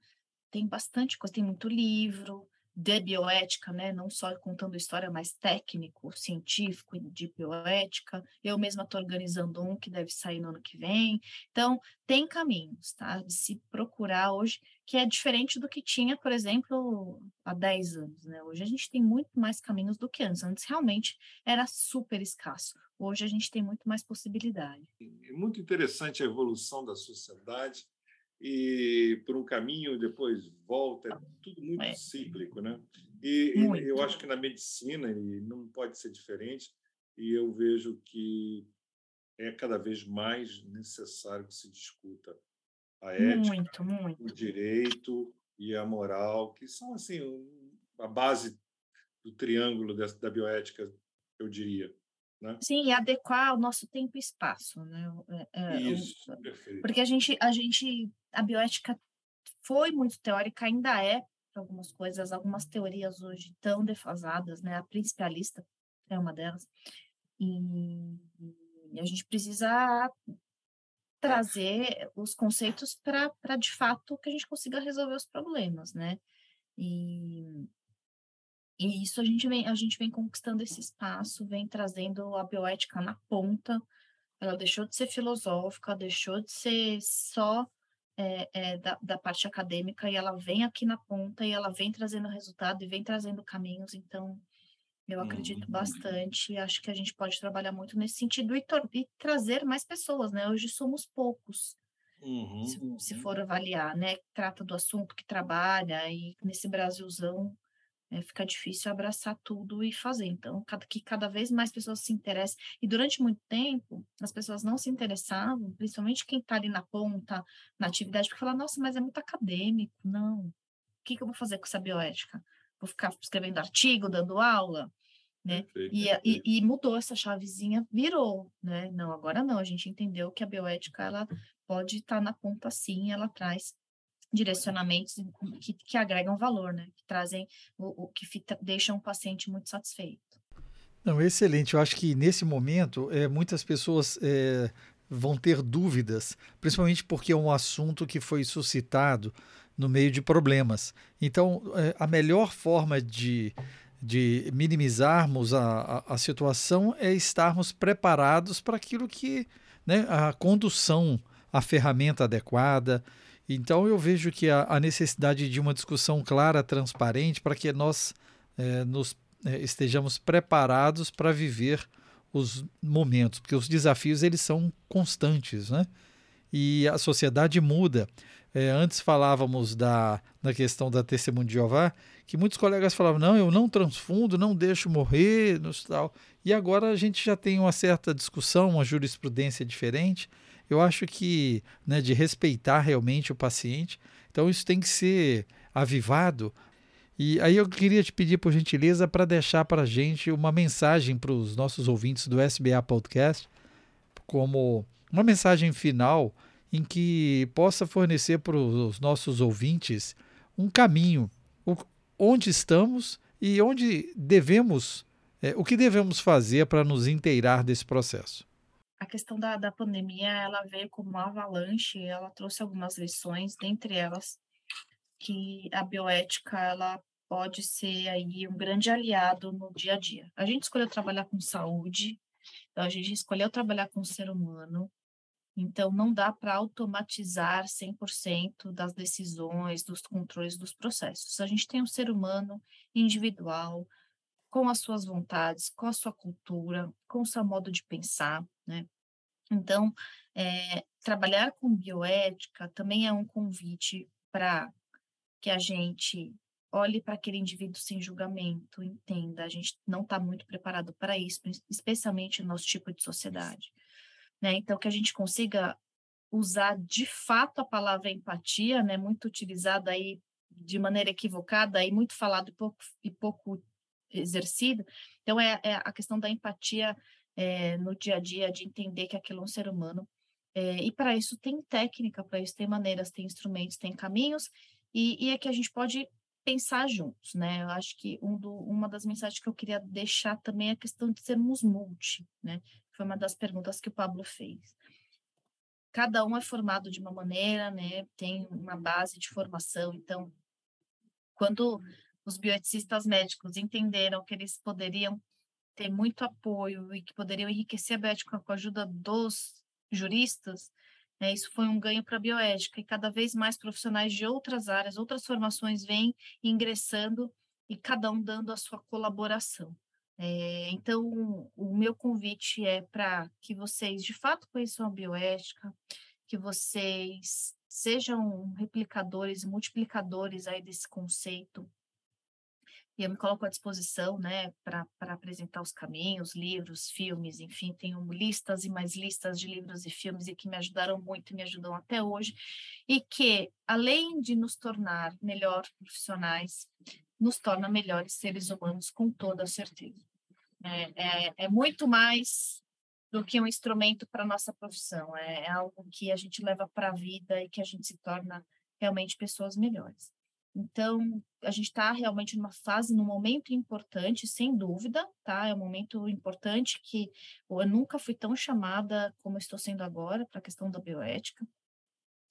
tem bastante coisa, tem muito livro, de bioética, né? não só contando história, mas técnico, científico de bioética. Eu mesma estou organizando um que deve sair no ano que vem. Então, tem caminhos tá? de se procurar hoje, que é diferente do que tinha, por exemplo, há 10 anos. Né? Hoje a gente tem muito mais caminhos do que antes. Antes realmente era super escasso. Hoje a gente tem muito mais possibilidade. É muito interessante a evolução da sociedade e por um caminho depois volta, é tudo muito é. cíclico, né? E, muito. eu acho que na medicina e não pode ser diferente, e eu vejo que é cada vez mais necessário que se discuta a ética, muito, muito. o direito e a moral, que são assim a base do triângulo da bioética, eu diria. Né? Sim, adequar o nosso tempo e espaço, né? É, é, Isso, o, perfeito. Porque a gente, a gente, a bioética foi muito teórica, ainda é algumas coisas, algumas teorias hoje tão defasadas, né? A principalista é uma delas. E, e a gente precisa trazer os conceitos para, de fato, que a gente consiga resolver os problemas, né? E, e isso a gente vem, a gente vem conquistando esse espaço, vem trazendo a bioética na ponta. Ela deixou de ser filosófica, deixou de ser só é, é, da, da parte acadêmica e ela vem aqui na ponta e ela vem trazendo resultado e vem trazendo caminhos. Então, eu acredito uhum. bastante. Acho que a gente pode trabalhar muito nesse sentido e, e trazer mais pessoas, né? Hoje somos poucos. Uhum, se, uhum. se, for avaliar, né? Trata do assunto que trabalha e nesse Brasilzão é, fica difícil abraçar tudo e fazer. Então, cada, que cada vez mais pessoas se interessem. E durante muito tempo, as pessoas não se interessavam, principalmente quem está ali na ponta, na atividade, porque fala, nossa, mas é muito acadêmico. Não. O que, que eu vou fazer com essa bioética? Vou ficar escrevendo artigo, dando aula? Né? Perfeito, e, perfeito. E, e, mudou essa chavezinha, virou, né? Não, agora não. A gente entendeu que a bioética ela pode estar tá na ponta sim, ela traz direcionamentos que, que agregam valor, né? Que trazem o, o que fica, deixam o paciente muito satisfeito. Não, excelente. Eu acho que nesse momento é, muitas pessoas é, vão ter dúvidas, principalmente porque é um assunto que foi suscitado no meio de problemas. Então, é, a melhor forma de, de minimizarmos a, a, a situação é estarmos preparados para aquilo que né, a condução, a ferramenta adequada, então eu vejo que a, a necessidade de uma discussão clara, transparente, para que nós é, nos é, estejamos preparados para viver os momentos, porque os desafios eles são constantes, né? E a sociedade muda. É, antes falávamos da, na questão da testemunha de Jeová, que muitos colegas falavam, não, eu não transfundo, não deixo morrer, tal. E agora a gente já tem uma certa discussão, uma jurisprudência diferente. Eu acho que né, de respeitar realmente o paciente. Então isso tem que ser avivado. E aí eu queria te pedir, por gentileza, para deixar para a gente uma mensagem para os nossos ouvintes do SBA Podcast, como uma mensagem final em que possa fornecer para os nossos ouvintes um caminho, onde estamos e onde devemos, é, o que devemos fazer para nos inteirar desse processo. A questão da, da pandemia, ela veio como uma avalanche, ela trouxe algumas lições, dentre elas que a bioética, ela pode ser aí um grande aliado no dia a dia. A gente escolheu trabalhar com saúde, então a gente escolheu trabalhar com o ser humano, então, não dá para automatizar 100% das decisões, dos controles dos processos. A gente tem um ser humano individual, com as suas vontades, com a sua cultura, com o seu modo de pensar, né? Então, é, trabalhar com bioética também é um convite para que a gente olhe para aquele indivíduo sem julgamento, entenda, a gente não está muito preparado para isso, especialmente no nosso tipo de sociedade. Né? Então, que a gente consiga usar de fato a palavra empatia, né? muito utilizada aí de maneira equivocada e muito falado e pouco, e pouco exercido. Então, é, é a questão da empatia é, no dia a dia, de entender que aquilo é um ser humano. É, e para isso tem técnica, para isso tem maneiras, tem instrumentos, tem caminhos, e, e é que a gente pode pensar juntos, né? Eu acho que um do, uma das mensagens que eu queria deixar também é a questão de sermos multi, né? Foi uma das perguntas que o Pablo fez. Cada um é formado de uma maneira, né? Tem uma base de formação. Então, quando os bioeticistas médicos entenderam que eles poderiam ter muito apoio e que poderiam enriquecer a bioética com a ajuda dos juristas, né, isso foi um ganho para a bioética e cada vez mais profissionais de outras áreas, outras formações vêm ingressando e cada um dando a sua colaboração. É, então, o meu convite é para que vocês de fato conheçam a bioética, que vocês sejam replicadores, multiplicadores aí desse conceito. E eu me coloco à disposição, né, para apresentar os caminhos, livros, filmes, enfim, tenho listas e mais listas de livros e filmes e que me ajudaram muito e me ajudam até hoje, e que, além de nos tornar melhor profissionais, nos torna melhores seres humanos, com toda certeza. É, é, é muito mais do que um instrumento para a nossa profissão, é, é algo que a gente leva para a vida e que a gente se torna realmente pessoas melhores. Então, a gente está realmente numa fase, num momento importante, sem dúvida, tá? É um momento importante que eu nunca fui tão chamada como estou sendo agora para a questão da bioética,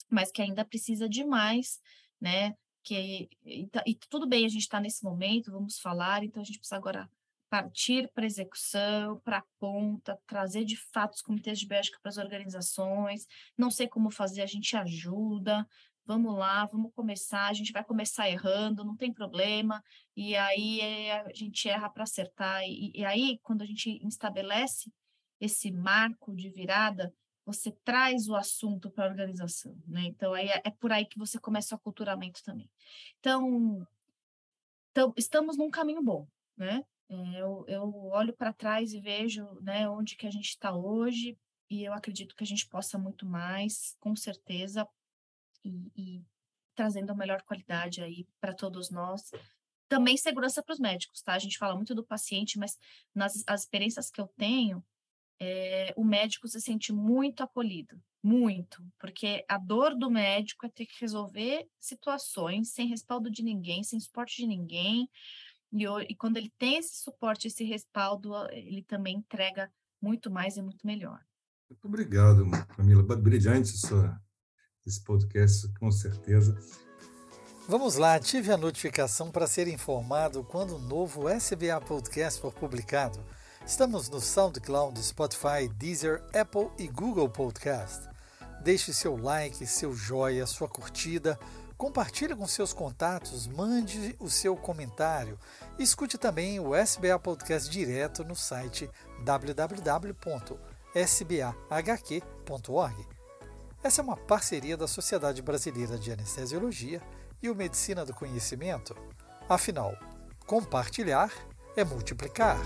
mas que ainda precisa de mais, né? Que e, tá, e tudo bem, a gente está nesse momento, vamos falar, então a gente precisa agora partir para execução, para a ponta, trazer de fato os comitês de bioética para as organizações. Não sei como fazer, a gente ajuda. Vamos lá, vamos começar. A gente vai começar errando, não tem problema. E aí é, a gente erra para acertar. E, e aí, quando a gente estabelece esse marco de virada, você traz o assunto para a organização, né? Então, aí é, é, por aí que você começa o aculturamento também. Então, então estamos num caminho bom, né? É, eu, eu olho para trás e vejo né, onde que a gente está hoje e eu acredito que a gente possa muito mais, com certeza, e, e trazendo a melhor qualidade aí para todos nós. Também segurança para os médicos, tá? A gente fala muito do paciente, mas nas as experiências que eu tenho, é, o médico se sente muito acolhido, muito, porque a dor do médico é ter que resolver situações sem respaldo de ninguém, sem suporte de ninguém, e, e quando ele tem esse suporte, esse respaldo, ele também entrega muito mais e muito melhor. Muito obrigado, Camila. Brilhante sua, esse podcast, com certeza. Vamos lá, ative a notificação para ser informado quando o novo SBA Podcast for publicado. Estamos no SoundCloud, Spotify, Deezer, Apple e Google Podcast. Deixe seu like, seu joia, sua curtida, Compartilhe com seus contatos, mande o seu comentário escute também o SBA Podcast direto no site www.sbahq.org. Essa é uma parceria da Sociedade Brasileira de Anestesiologia e o Medicina do Conhecimento. Afinal, compartilhar é multiplicar.